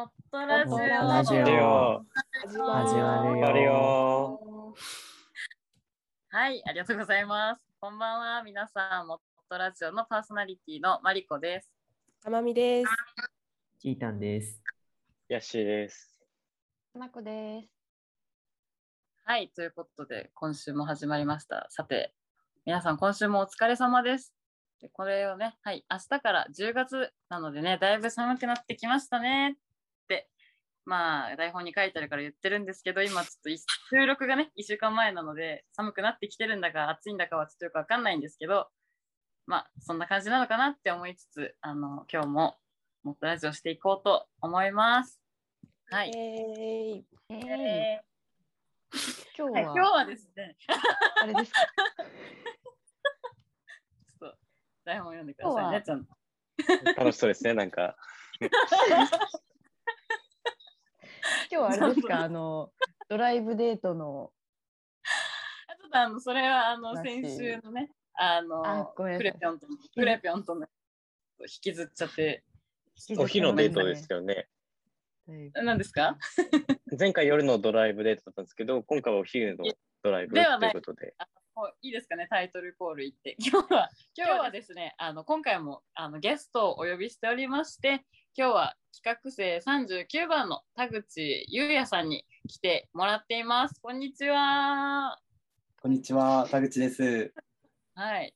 モットラジオ。ラジオ始始まるよ。はい、ありがとうございます。こんばんは、皆さん、モットラジオのパーソナリティのマリコです。たまみです。キータンです。ヤッシーです。なこです。はい、ということで、今週も始まりました。さて、皆さん、今週もお疲れ様です。でこれをね、はい、明日から10月なのでね、だいぶ寒くなってきましたねまあ、台本に書いてあるから言ってるんですけど、今ちょっとい収録がね、1週間前なので、寒くなってきてるんだか、暑いんだかはちょっとよくわかんないんですけど、まあ、そんな感じなのかなって思いつつ、あの、今日ももっとラジオしていこうと思います。はい。ええ今日は、ーはい、今日はですね、あれですか？ちょっと台本読んでくださいね、ちゃんと。楽しそうですね、なんか。今日はあれですか？あのドライブデートのあちょっとあのそれはあの先週のね、あのクレピョンとのクレピョンとの引きずっちゃって、お昼のデートですよね。何ですか？前回夜のドライブデートだったんですけど、今回はお昼のドライブといいうことで。あもういいですかね、タイトルコール言って。今日は今日はですね、あの今回もあのゲストをお呼びしておりまして、今日は企画生39番の田口優也さんに来てもらっています。こんにちは。こんにちは、田口です。はい。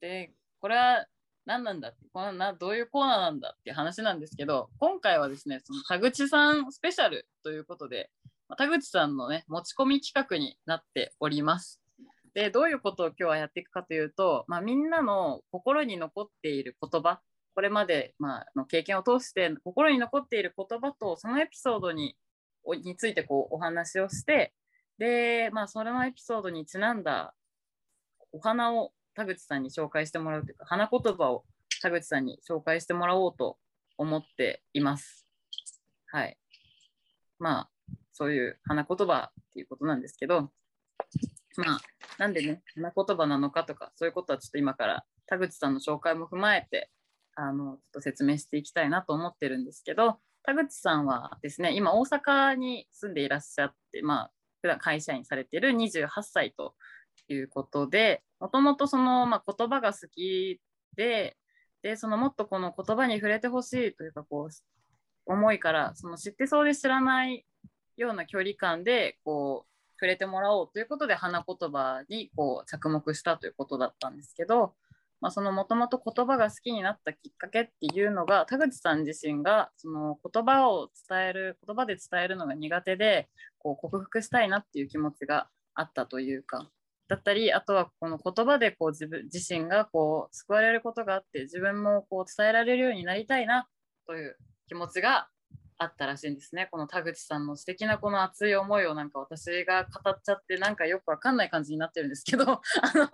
で、これは何なんだって、このなどういうコーナーなんだっていう話なんですけど、今回はですね、その田口さんスペシャルということで、まあ田口さんのね、持ち込み企画になっております。で、どういうことを今日はやっていくかというと、まあ、みんなの心に残っている言葉、これまで、まあ、の経験を通して心に残っている言葉とそのエピソードにおについてこうお話をして、で、まあ、そのエピソードにちなんだお花を田口さんに紹介してもらうというか、花言葉を田口さんに紹介してもらおうと思っています。はい。まあ、そういう花言葉っていうことなんですけど、まあ、なんでね、花言葉なのかとか、そういうことはちょっと今から田口さんの紹介も踏まえて、あの、ちょっと説明していきたいなと思ってるんですけど、田口さんはですね、今大阪に住んでいらっしゃって、まあ、普段会社員されてる28歳ということで、もともとその、まあ、言葉が好きで、で、そのもっとこの言葉に触れてほしいというか、こう、思いから、その知ってそうで知らないような距離感で、こう、触れてもらおうということで、花言葉にこう着目したということだったんですけど、まあ、そのもともと言葉が好きになったきっかけっていうのが、田口さん自身がその言葉を伝える、言葉で伝えるのが苦手で、こう克服したいなっていう気持ちがあったというか、だったり、あとはこの言葉でこう自分自身がこう救われることがあって、自分もこう伝えられるようになりたいなという気持ちがあったらしいんですね。この田口さんの素敵なこの熱い思いをなんか私が語っちゃってなんかよくわかんない感じになってるんですけど、あの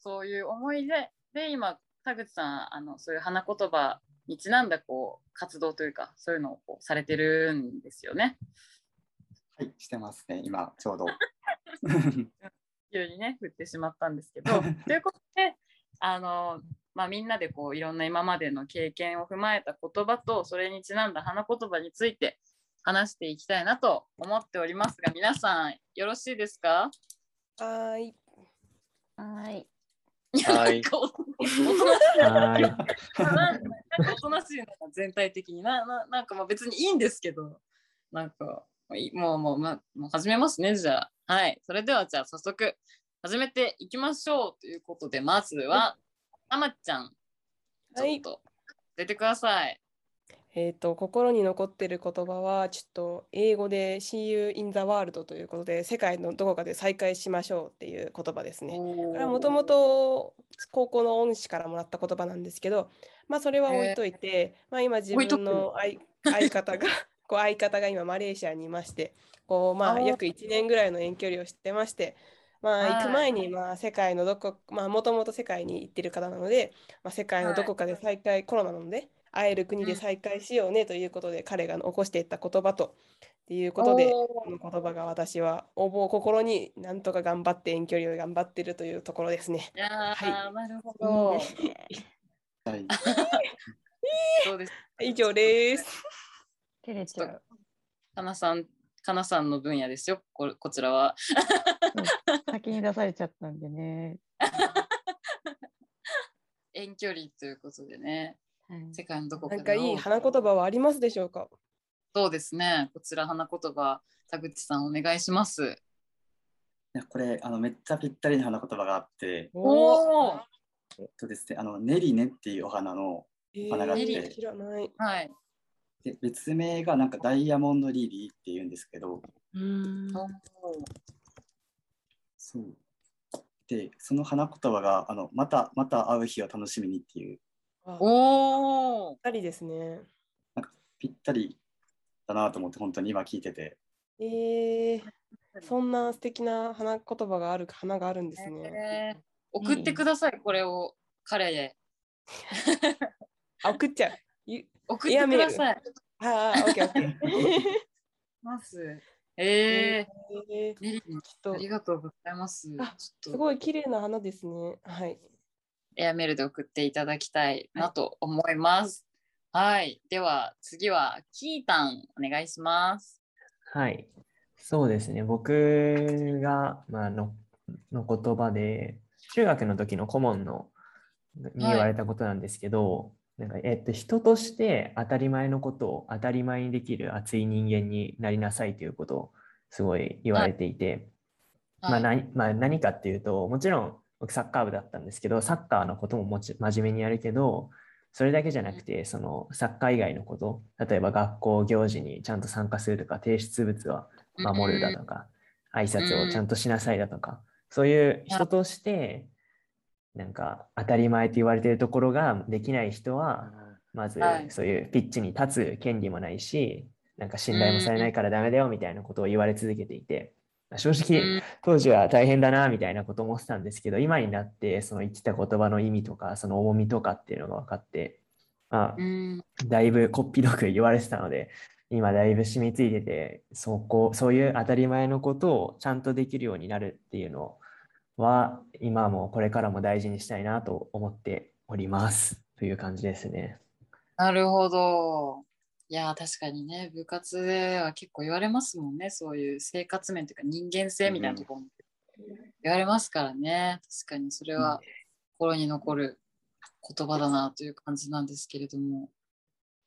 そういう思いで、で今田口さんあのそういう花言葉にちなんだこう活動というかそういうのをこうされてるんですよね。はい、してますね、今、ちょうど。急にね振ってしまったんですけどということであの、まあ、みんなでこういろんな今までの経験を踏まえた言葉とそれにちなんだ花言葉について話していきたいなと思っておりますが皆さんよろしいですか？はーい。はい。いやはいおおとなしい。なはーい。なんかおとなしいな全体的に。なななんかまあ別にいいんですけど。なんかいもうもう,、まあ、もう始めますねじゃあ。はい。それではじゃあ早速始めていきましょうということでまずはたまちゃん。ちはいょっと出てください、えっ、と心に残ってる言葉はちょっと英語で See you in the world ということで世界のどこかで再会しましょうっていう言葉ですね。これはもともと高校の恩師からもらった言葉なんですけど、まあそれは置いといて、まあ今自分の相相方が こう相方が今マレーシアにいまして、こうまあ約1年ぐらいの遠距離を知ってまして、まあ行く前にまあ世界のどこまあもともと世界に行ってる方なので、まあ世界のどこかで再会、コロナなので会える国で再会しようねということで彼が残していった言葉とっていうことでこの言葉が私は応募を心になんとか頑張って遠距離を頑張ってるというところですね。いやー、はなるほど。はい、そうです。以上です。照れちゃう。かなさん、かなさんの分野ですよ、ここちらは。先に出されちゃったんでね。遠距離ということでね、はい世界のどこかでなんかいい花言葉はありますでしょうか？そうですね、こちら花言葉、田口さんお願いします。いやこれあのめっちゃぴったりな花言葉があって、おお、えっとですね、あのネリネっていうお花のえ花があって。ー知らない。はい。で別名がなんかダイヤモンドリリーっていうんですけど、うん。そう。でその花言葉があのまたまた会う日を楽しみにっていうあおー二人ですね。ぴったりだなと思って本当に今聞いててえー、そんな素敵な花言葉がある花があるんですね。えー送ってください、これを彼へ。あ、送っちゃう。ゆ送ってください。ああ、オッケーオッケー。ます。ええーー、メリーちょっとありがとうございます。すごい綺麗な花ですね。はい。エアメールで送っていただきたいなと思います。はい。では次はキータンお願いします。はい。そうですね。僕が、まあ、のの言葉で、中学の時の顧問のに言われたことなんですけど、なんかえっと、人として当たり前のことを当たり前にできる熱い人間になりなさいということをすごい言われていて、まあはい何まあ、何かっていうと、もちろん僕サッカー部だったんですけど、サッカーのことももち真面目にやるけど、それだけじゃなくて、そのサッカー以外のこと、例えば学校行事にちゃんと参加するとか、提出物は守るだとか、挨拶をちゃんとしなさいだとか、そういう人として、なんか当たり前と言われているところができない人は、まずはい。そういうピッチに立つ権利もないし、なんか信頼もされないからダメだよみたいなことを言われ続けていて、正直、うん当時は大変だなみたいなことを思ってたんですけど、今になってその言ってた言葉の意味とか、その重みとかっていうのが分かって、まあう、んだいぶこっぴどく言われてたので、今だいぶ染みついてて、そこ、そういう当たり前のことをちゃんとできるようになるっていうのは、今もこれからも大事にしたいなと思っております。という感じですね。なるほど。いやー確かにね部活では結構言われますもんねそういう生活面というか人間性みたいなところも言われますからね。確かにそれは心に残る言葉だなという感じなんですけれども。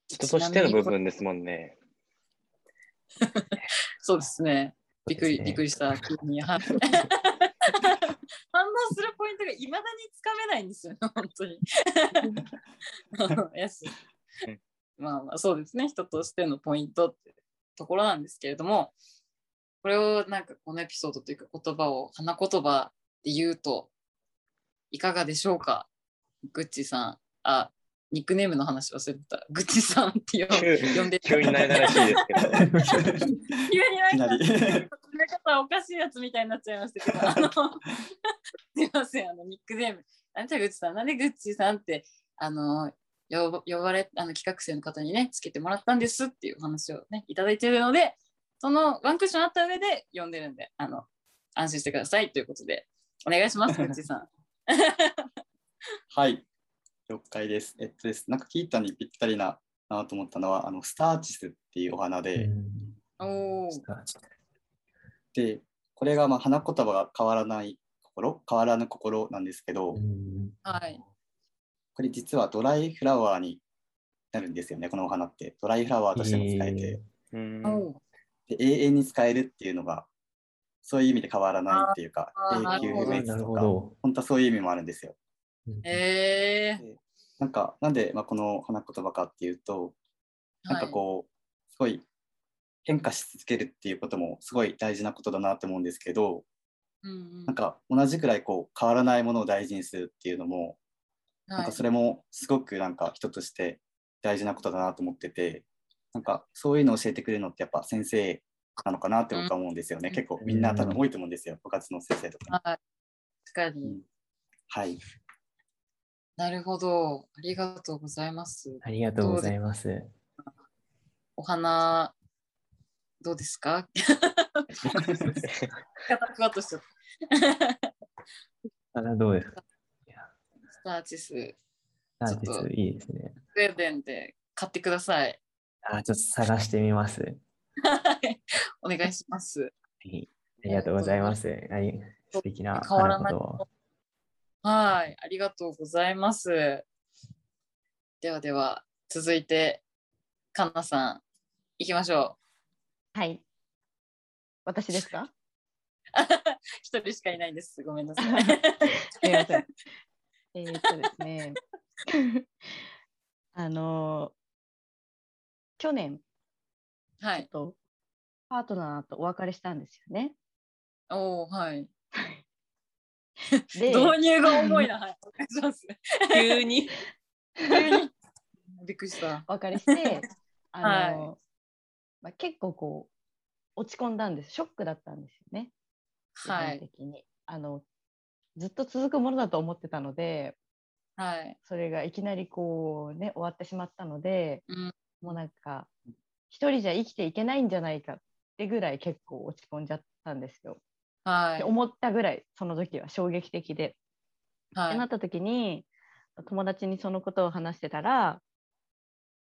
人としての部分ですもんね。そうですね。びっくり、びっくりした急に。はい。反応するポイントがいまだにつかめないんですよね本当に。やすまあまあそうですね。人としてのポイントってところなんですけれどもこれをなんかこのエピソードというか言葉を花言葉で言うといかがでしょうか？グッチさん。あニックネームの話忘れてた。グッチさんって呼んで急になれならしいですけど。急になんか詰め方おかしいやつみたいになっちゃいましたけど、あの すいません、あのニックネーム、なんでグッチさん、なんでグッチさんって、あの、呼ば呼ばれ、あの企画生の方にね、つけてもらったんですっていうお話をね、いただいているので、そのワンクッションあった上で呼んでるんで、あの、安心してくださいということで、お願いします、グッチさん。はい、了解です。えっとです、なんかキータにぴったりななと思ったのは、あのスターチスっていうお花で、うんおお、で、これがまあ花言葉が変わらない心、変わらぬ心なんですけど、うんはい。これ実はドライフラワーになるんですよね、このお花って。ドライフラワーとしても使えて、うん。おーで永遠に使えるっていうのが、そういう意味で変わらないっていうか、永久不滅とか。本当はそういう意味もあるんですよ。えー、なんか、なんで、まあ、この花言葉かっていうと、なんかこう、すごい変化し続けるっていうこともすごい大事なことだなって思うんですけど、うんうん。なんか同じくらいこう変わらないものを大事にするっていうのも、なんかそれもすごくなんか人として大事なことだなと思ってて、なんかそういうのを教えてくれるのってやっぱ先生なのかなって僕は思うんですよね。うん結構みんな多分多いと思うんですよ、部活の先生とか。はい。確かに。うんはい。なるほど。ありがとうございます。ありがとうございます。お花、どうですか？方ふわっとしちゃった。あどうですか？スターチス、アーティちょっとストいいですね。スウェーデンで買ってください。あちょっと探してみます。は いお願いします。はいありがとうございます。はい、素敵な変わらないはい、ありがとうございます。ではでは、続いて、かなさん、行きましょはい。私ですか？う。一人しかいないです。ごめんなさい。すみません。えーっとですね。あの去年はい。とパートナーとお別れしたんですよね。おおはい。で、導入が重いな。はい。急に。急に。びっくりした。お別れして、あのはまあ、結構こう落ち込んだんです。ショックだったんですよね。基はい。本的に。あのずっと続くものだと思ってたので、はい。それがいきなりこうね終わってしまったので、うんもうなんか一人じゃ生きていけないんじゃないかってぐらい結構落ち込んじゃったんですよ。はい。で思ったぐらいその時は衝撃的で。はってないった時に友達にそのことを話してたら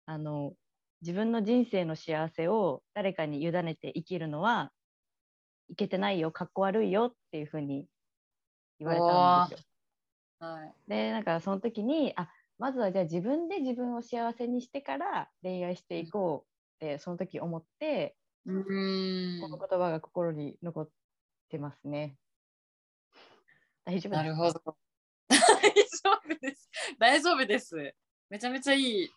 あの自分の人生の幸せを誰かに委ねて生きるのはいけてないよかっこ悪いよっていうふうに言われたんですよ。はい。でなんかその時にあまずはじゃあ自分で自分を幸せにしてから恋愛していこうってその時思って、うーんこの言葉が心に残ってますね。大丈夫ですなるほど。大丈夫です。大丈夫です。めちゃめちゃいい。い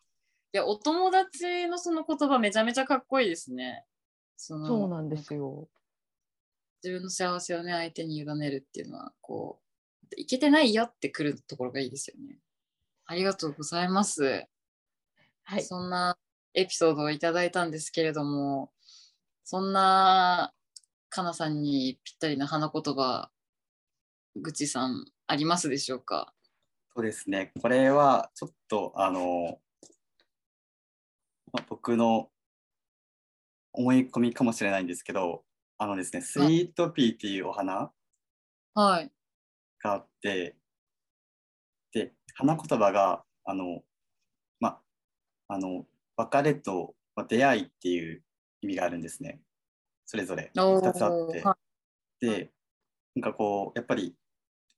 や、お友達のその言葉めちゃめちゃかっこいいですね。そうなんですよ。自分の幸せをね、相手に委ねるっていうのは、こう、いけてないよってくるところがいいですよね。ありがとうございます。はい。そんなエピソードをいただいたんですけれども、そんなかなさんにぴったりな花言葉、ぐちさん、ありますでしょうか？そうですね。これはちょっとあの、まあ僕の思い込みかもしれないんですけど、あのですね、スイートピーっていうお花はい。があって、で、花言葉が、あの、まあ、あの、別れとまあ出会いっていう意味があるんですね。それぞれおー2つあって。はで、なんかこう、やっぱり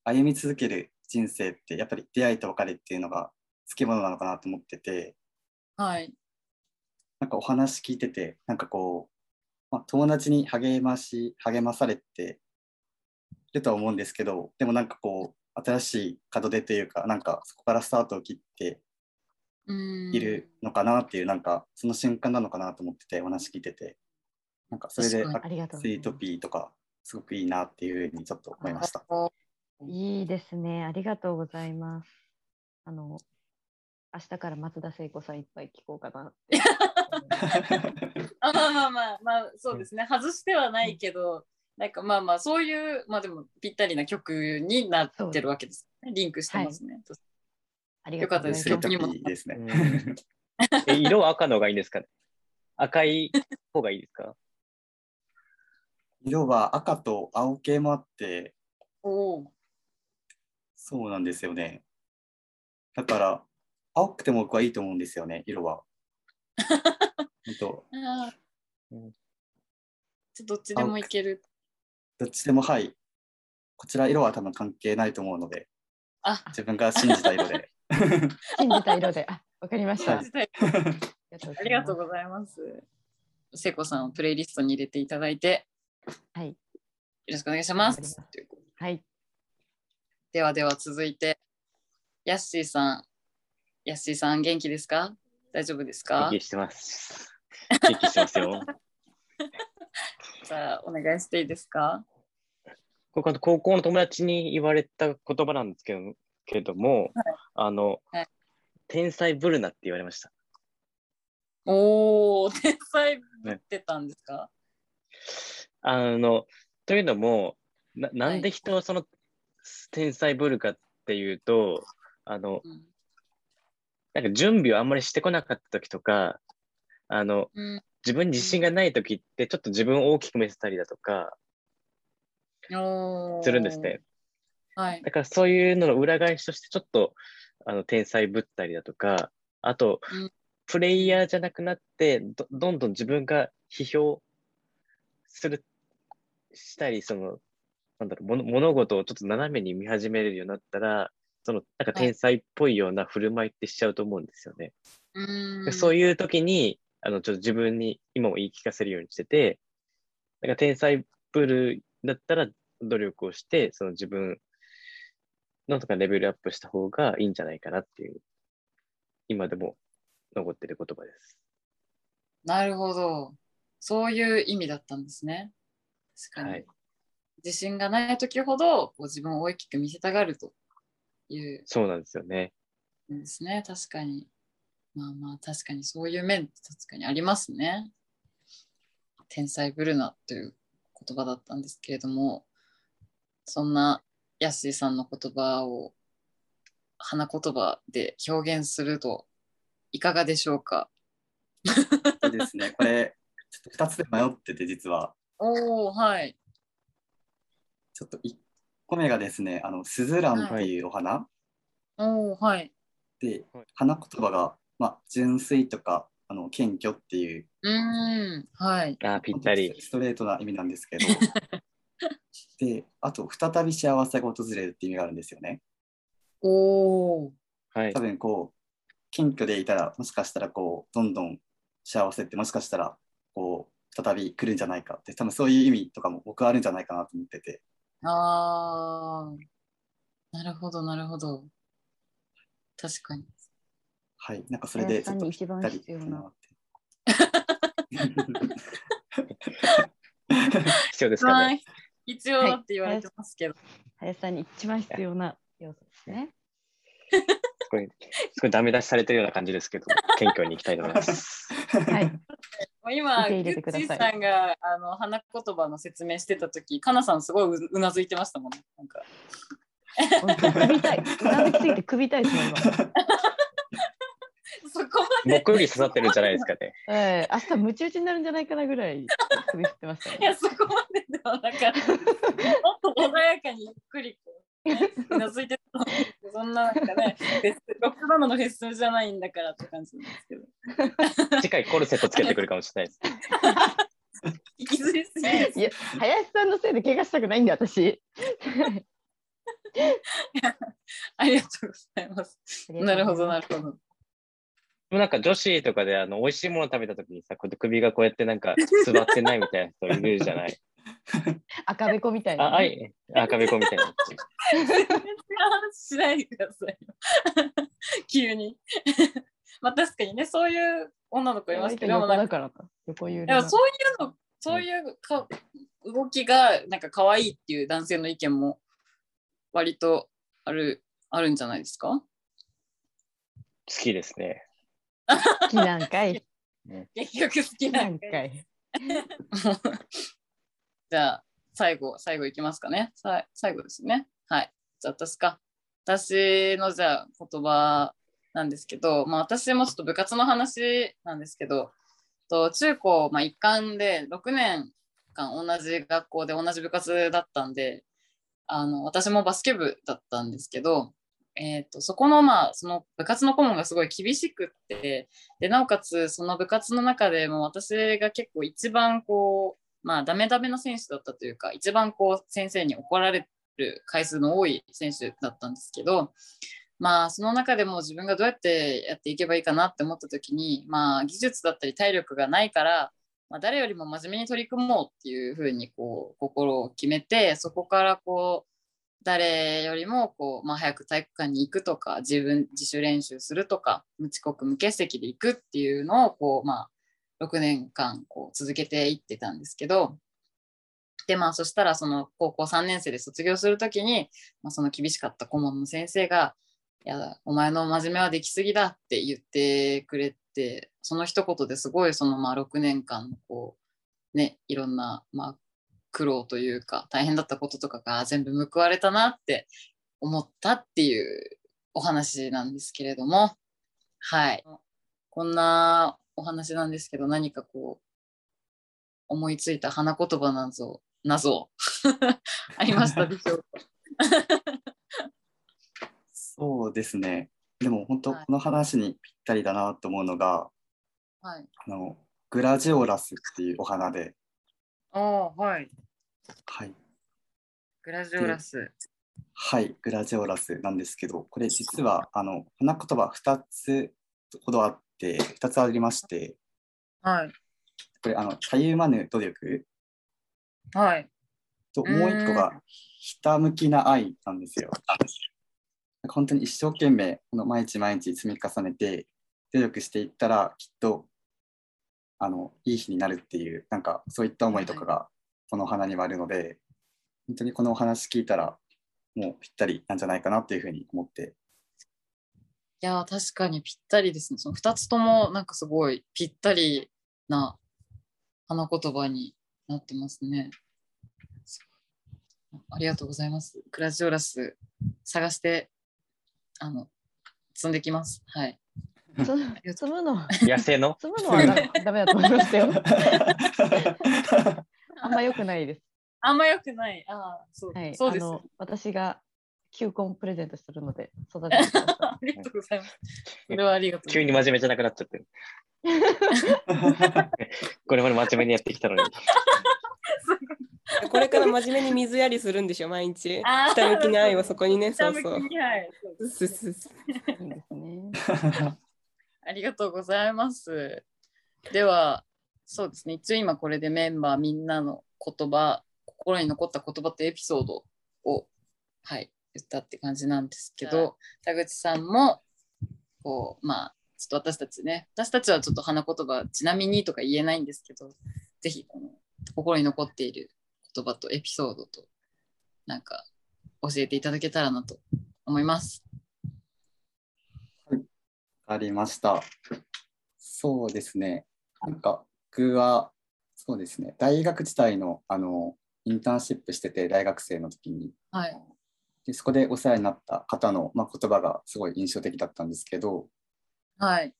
歩み続ける人生って、やっぱり出会いと別れっていうのがつきものなのかなと思ってて、はい。なんかお話聞いてて、なんかこう、まあ、友達に励まし、励まされてるとは思うんですけど、でもなんかこう、新しい門出というか、なんかそこからスタートを切っているのかなっていう、なんかその瞬間なのかなと思ってて、お話聞いてて、なんかそれで、確かありがとうごスイートピーとか、すごくいいなっていうふうにちょっと思いました。あいいですね。ありがとうございます。あの、明日から松田聖子さんいっぱい聞こうかな。あ まあまあまあまあそうですね。外してはないけどなんかまあまあそういうまあでもぴったりな曲になってるわけですね。リンクしてますね、ありよかったです。スイートピよーです。ね。う んえ色は赤の方がいいんですかね？赤い方がいいですか？色は赤と青系もあって、おおそうなんですよね。だから、青くても僕はいいと思うんですよね、色は。本当 ちょどっちでもいけるどっちでもはい。こちら色は多分関係ないと思うので、あ自分が信じた色で。信じた色で。あ、わかりました。はいありがとうございます聖子さんをプレイリストに入れていただいてはい。よろしくお願いしますはい。ではでは続いてヤッシーさんヤッシーさん元気ですか？大丈夫ですか？元気してます。元気してますよ。じゃあお願いしていいですか？ここ高校の友達に言われた言葉なんですけどけども、あの、はい。天才ブルナって言われました。おお、天才ぶってたんですか、あの、というのも、ななんで人はその天才ブルかっていうと、あの、うんなんか準備をあんまりしてこなかった時とか、あの、うん自分に自信がない時ってちょっと自分を大きく見せたりだとかするんですね。はい。だからそういうのの裏返しとしてちょっとあの天才ぶったりだとか、あと、うんプレイヤーじゃなくなってど、どんどん自分が批評する、したり、その、なんだろう、物物事をちょっと斜めに見始めるようになったら、その、なんか天才っぽいような振る舞いってしちゃうと思うんですよね。うんそういう時に、あの、ちょっと自分に今も言い聞かせるようにしてて、なんか天才ぶるだったら努力をして、その自分のとかレベルアップした方がいいんじゃないかなっていう、今でも残ってる言葉です。なるほど。そういう意味だったんですね。確かに。はい自信がない時ほどこう自分を大きく見せたがるというそうなんですよね。んですね。確かに。まあまあ確かにそういう面確かにありますね。天才ブルナという言葉だったんですけれども、そんなヤッシーさんの言葉を花言葉で表現するといかがでしょうか？そうですね。これ、ちょっと2つで迷ってて、実は。おおはい。ちょっと1個目がですね、あの、スズランっていうお花、おおはい。ではい、花言葉が、まあ、純粋とか、あの、謙虚っていう、うーん、はい。あーぴったり。ストレートな意味なんですけど、で、あと、再び幸せが訪れるっていう意味があるんですよね。おお。はい多。分こう謙虚でいたらもしかしたらこうどんどん幸せってもしかしたらこう再び来るんじゃないかって多分そういう意味とかも僕はあるんじゃないかなと思っててああ。なるほど、なるほど。確かに。はいなんかそれでちょっと一番必要な 必要ですかね。必要だって言われてますけど。林さんに一番必要な要素ですね。すごい、すごいダメ出しされてるような感じですけど、謙虚にいきたいと思います。はい。もう今、グッチーさんがあの花言葉の説明してたとき、かなさんすごいううなずいてましたもんね。なんか本当首痛い。うなずきすぎて首痛いですもん今。そこまで。僕より刺さってるんじゃないですかね。ええ明日ムチ打ちになるんじゃないかなぐらい首振ってましたね。いや、そこまでではなかった。もっと穏やかにゆっくりこう、ね、うなずいて そんななんかね、ロックバンドのフェスじゃないんだからって感じなんですけど。次回コルセットつけてくるかもしれないです。引きずりすぎですいや、林さんのせいで怪我したくないんで、私。ありがとうございます。なるほど、なるほど。でもなんか女子とかであの美味しいもの食べた時にさ、こうやって首がこうやってなんか座ってないみたいな人いるじゃない。赤べこみたいな。あ、あい、赤べこみたいな。全然しないでくださいよ。急に。まあ確かにね、そういう女の子いますけど、横なんかだからか。横揺れでもが。そういうの、そういうか動きがなんか可愛いっていう男性の意見も割とあるあるんじゃないですか？好きですね。好きなんかい。結局好きなんかい。じゃあ最後、最後いきますかね。さ最後ですね。はい。じゃあ私か。私のじゃあ言葉なんですけど、まあ私もちょっと部活の話なんですけど、と中高、まあ、一貫で6年間同じ学校で同じ部活だったんで、あの私もバスケ部だったんですけど、えー、とそこのまあその部活の顧問がすごい厳しくってでなおかつその部活の中でも私が結構一番こうまあダメダメな選手だったというか一番こう先生に怒られる回数の多い選手だったんですけどまあその中でも自分がどうやってやっていけばいいかなって思った時にまあ技術だったり体力がないからまあ、誰よりも真面目に取り組もうっていうふうにこう心を決めてそこからこう誰よりもこう、まあ、早く体育館に行くとか自分自主練習するとか無遅刻無欠席で行くっていうのをこう、まあ、6年間こう続けていってたんですけどでまあそしたらその高校3年生で卒業する時に、まあ、その厳しかった顧問の先生が「いやお前の真面目はできすぎだ」って言ってくれてその一言ですごいそのまあ6年間のこうねいろんなまあ苦労というか大変だったこととかが全部報われたなって思ったっていうお話なんですけれどもはい。こんなお話なんですけど何かこう思いついた花言葉なぞ謎 ありましたでしょうか？そうですね。でも本当はいこの話にぴったりだなと思うのが、はい。あのグラジオラスっていうお花で、ああ、はい。はい、グラジオラス。はい、グラジオラスなんですけど、これ実はあの花言葉2つほどあって、2つありまして、はい。これあの、たゆまぬ努力はい。ともう一個がひたむきな愛なんですよ。本当に一生懸命この毎日毎日積み重ねて努力していったらきっとあのいい日になるっていうなんかそういった思いとかがこのお花にはあるので本当にこのお話聞いたらもうぴったりなんじゃないかなっていうふうに思っていやー、確かにぴったりですね。その2つともなんかすごいぴったりな花言葉になってますね。ありがとうございます。グラジオラス探して、あの、積んできます。はい。つ積むの、野生の？積むのはだ ダメだと思いますよ。あんま良くないです。あんま良くない。ああ、そう,、はい。そうです。あの私が球根プレゼントするので 育ててくださありがとうございます。それはありがとう急。に真面目じゃなくなっちゃってる。これまで真面目にやってきたのに。これから真面目に水やりするんでしょ、毎日。あーひたむきな愛をそこにね、そう下そうそうですすすすい。いいですね。ありがとうございます。では、そうですね。一応今これでメンバーみんなの言葉、心に残った言葉とエピソードを、はい、言ったって感じなんですけど、田口さんも、こう、まあ、ちょっと私たちね、私たちはちょっと花言葉、ちなみにとか言えないんですけど、ぜひこの心に残っている言葉とエピソードと、なんか教えていただけたらなと思います。ありました。そうですね。なんか僕はそうですね。大学時代のあのインターンシップしてて大学生の時にはい。でそこでお世話になった方の、まあ、言葉がすごい印象的だったんですけどはい。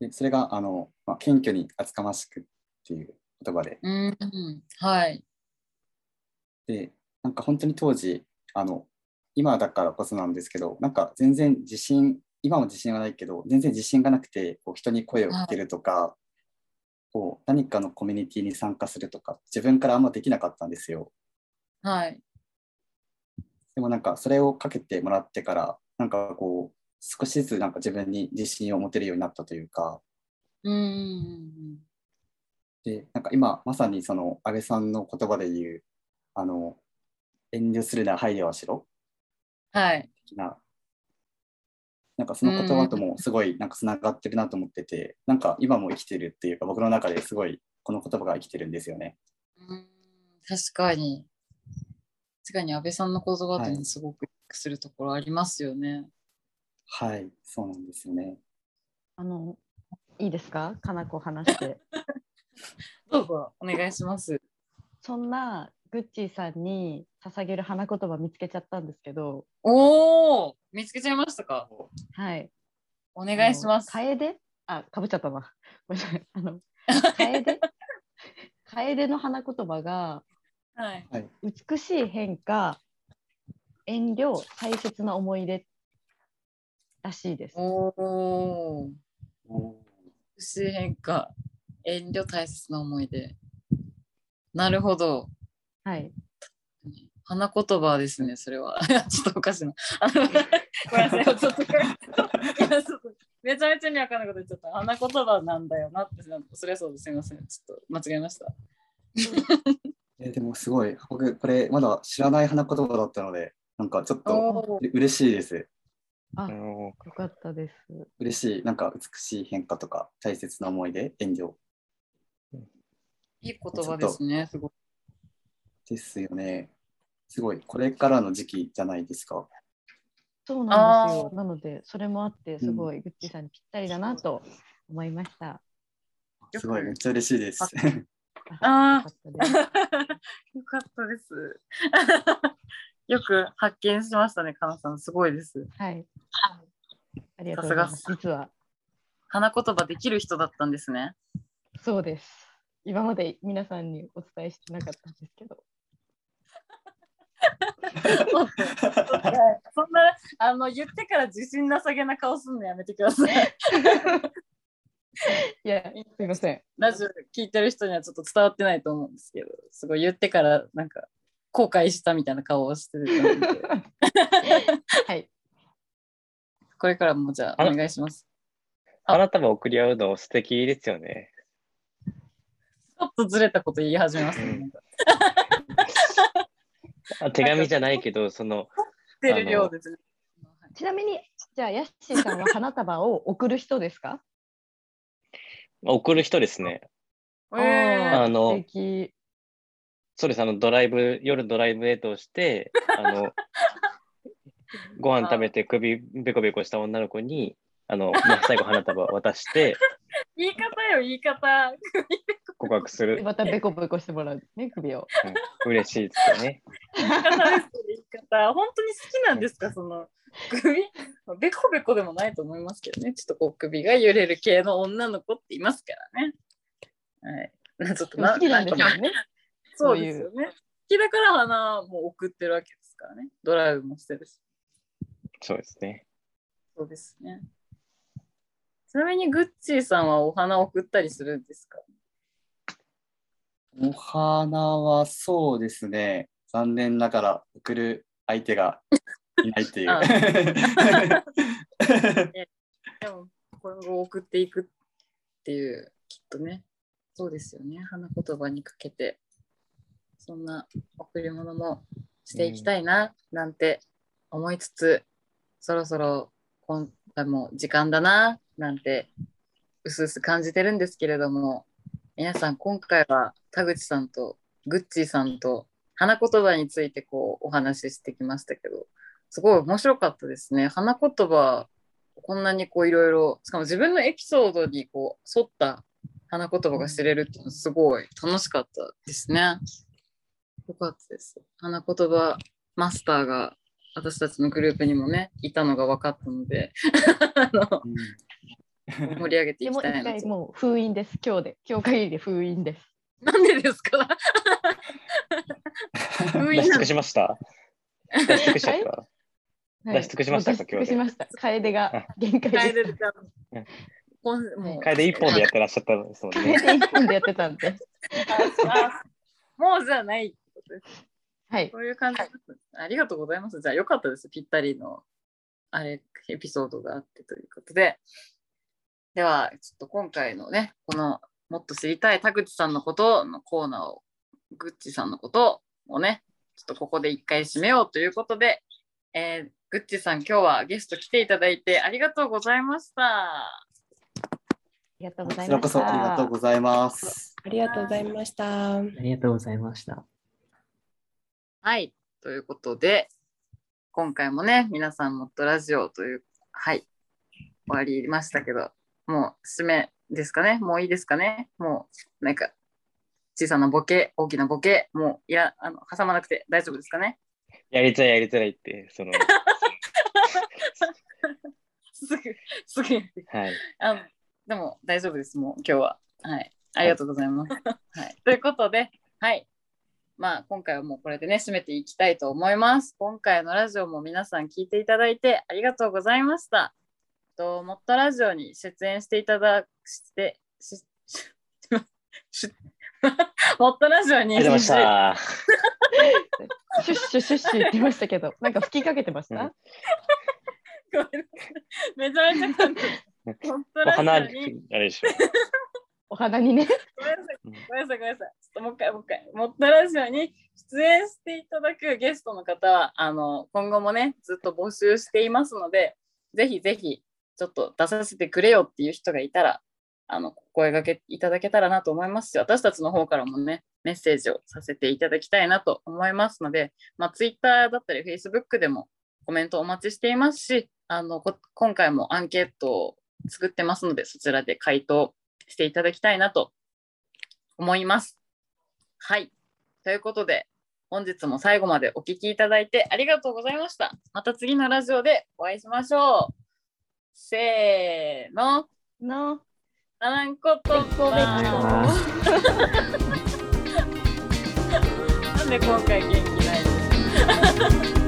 でそれがあの、まあ、謙虚に厚かましくっていう言葉でうん。はい。でなんか本当に当時あの今だからこそなんですけどなんか全然自信今も自信はないけど全然自信がなくてこう人に声をかけるとか、こう何かのコミュニティに参加するとか自分からあんまできなかったんですよはい。でもなんかそれをかけてもらってからなんかこう少しずつなんか自分に自信を持てるようになったというかうん。でなんか今まさにその安倍さんの言葉で言うあの遠慮するな配慮はしろはい。的ななんかその言葉ともすごいなんかつながってるなと思ってて、なんか今も生きてるっていうか僕の中ですごいこの言葉が生きてるんですよね。うん確かに。確かに安倍さんの言葉といすごくするところありますよね。はい、そうなんですよね。あの、いいですか？かなこ話して。どうぞお願いします。そんなグッチーさんに捧げる花言葉見つけちゃったんですけど、おお見つけちゃいましたか？はい。お願いします。あの楓？あ、かぶっちゃったな。ごめんなさい。あの、楓？楓の花言葉が、はい。美しい変化、遠慮、大切な思い出らしいです。おお美しい変化、遠慮大切な思い出。なるほど。はい。花言葉ですね、それは。ちょっとおかしいな。ごめんなさい、ちょっと、いやちょっとめちゃめちゃにわかんないこと言っちゃった。花言葉なんだよなって、それはそうです。すみません。ちょっと間違えました。えでもすごい、僕これまだ知らない花言葉だったので、なんかちょっと嬉しいです。あ、あよのかったです。嬉しい、なんか美しい変化とか大切な思い出、遠慮いい言葉ですね、すごい。ですよね。すごい、これからの時期じゃないですか。そうなんですよ。なので、それもあって、すごいグッチーさんにぴったりだなと思いました。すごい、めっちゃ嬉しいです。あ よかったです。よかったです。よく発見しましたね、かなさん。すごいです。はい。ありがとうございます。実は、花言葉できる人だったんですね。そうです。今まで皆さんにお伝えしてなかったんですけど。そんなあの言ってから自信なさげな顔すんのやめてください。いや、すみません。ラジオ聞いてる人にはちょっと伝わってないと思うんですけど、すごい言ってからなんか後悔したみたいな顔をしてたんで、はい。これからもじゃあお願いします。花束送り合うの素敵ですよね。ちょっとずれたこと言い始めますね。うん手紙じゃないけど、その、出る量ですね。ちなみに、じゃあ、ヤッシーさんは花束を送る人ですか？送る人ですね。えーあのそうです、あの、ドライブ、夜ドライブデートをして、あの、ご飯食べて首ベコベコした女の子に、あの、まあ、最後花束を渡して 言い方よ、言い方。告白する。またベコベコしてもらうね、首を。うん嬉しいですよね。言い方ですよ言い方。本当に好きなんですか、その首？ベコベコでもないと思いますけどね。ちょっとこう首が揺れる系の女の子っていますからね。はい。ちょっと好きなんですかよね。そうですよね。好きだから花も送ってるわけですからね。ドライブもしてるし。そうですね。そうですね。ちなみにグッチーさんはお花送ったりするんですか？お花はそうですね。残念ながら送る相手がいないっていう。あ でも、今後送っていくっていう、きっとね。そうですよね。花言葉にかけて、そんな贈り物もしていきたいな、なんて思いつつ、そろそろ今回も時間だな、なんて、うすうす感じてるんですけれども、皆さん、今回は田口さんとグッチーさんと花言葉についてこうお話ししてきましたけど、すごい面白かったですね。花言葉、こんなにこういろいろ、しかも自分のエピソードにこう沿った花言葉が知れるっていうのはすごい楽しかったですね。よかったです。花言葉マスターが私たちのグループにもね、いたのが分かったので、あの盛り上げていきたいなと。回もう封印です。今日で。今日限りで封印です。なんでですか？封印なん出しました出し尽くしちゃったはい出し尽くしましたかもう出し尽くしました。楓が限界楓でもう楓一本でやってらっしゃったんですもん楓ね。一本でやってたんで。あもうじゃない。はい。そういう感じです。ありがとうございます。じゃあよかったです。ぴったりのあれエピソードがあってということで。では、ちょっと今回のね、このもっと知りたい田口さんのことのコーナーを、グッチさんのことをね、ちょっとここで一回締めようということで、えー、グッチさん今日はゲスト来ていただいてありがとうございました。ありがとうごこちらこざいました。そありがとうございます。ありがとうございました。ありがとうございました。はい。ということで、今回もね、皆さんもっとラジオという、はい、終わりましたけど、もう締めですかね？もういいですかね？もう、なんか、小さなボケ、大きなボケ、もう、いや、あの、挟まなくて大丈夫ですかね？やりづらいやりづらいって、その、すぐ、すぐやってはい。あのでも大丈夫です、もう今日は。はい。ありがとうございます。はい。ということで、はい。まあ、今回はもうこれでね、締めていきたいと思います。今回のラジオも皆さん聞いていただいてありがとうございました。と、もっとラジオに出演していただして、し、し、しもっとラジオにありがとうございました。シュッシュシュッシュ言ってましたけど、なんか吹きかけてました、うんご めちゃめちゃ簡単。もっとラお花にあれでしょ。お花にね。ごめんなさい、ごめんなさい、ごめんなさい。ちょっともう一回、もう一回。もっとラジオに出演していただくゲストの方は、あの、今後もね、ずっと募集していますので、ぜひぜひ、ちょっと出させてくれよっていう人がいたら、あの、声掛けいただけたらなと思いますし、私たちの方からもね、メッセージをさせていただきたいなと思いますので、まあ、Twitter だったり Facebook でもコメントお待ちしていますし、あの、こ今回もアンケートを作ってますので、そちらで回答していただきたいなと思います。はい。ということで、本日も最後までお聞きいただいてありがとうございました。また次のラジオでお会いしましょう。せーの。の、ならんこと なんで今回元気ない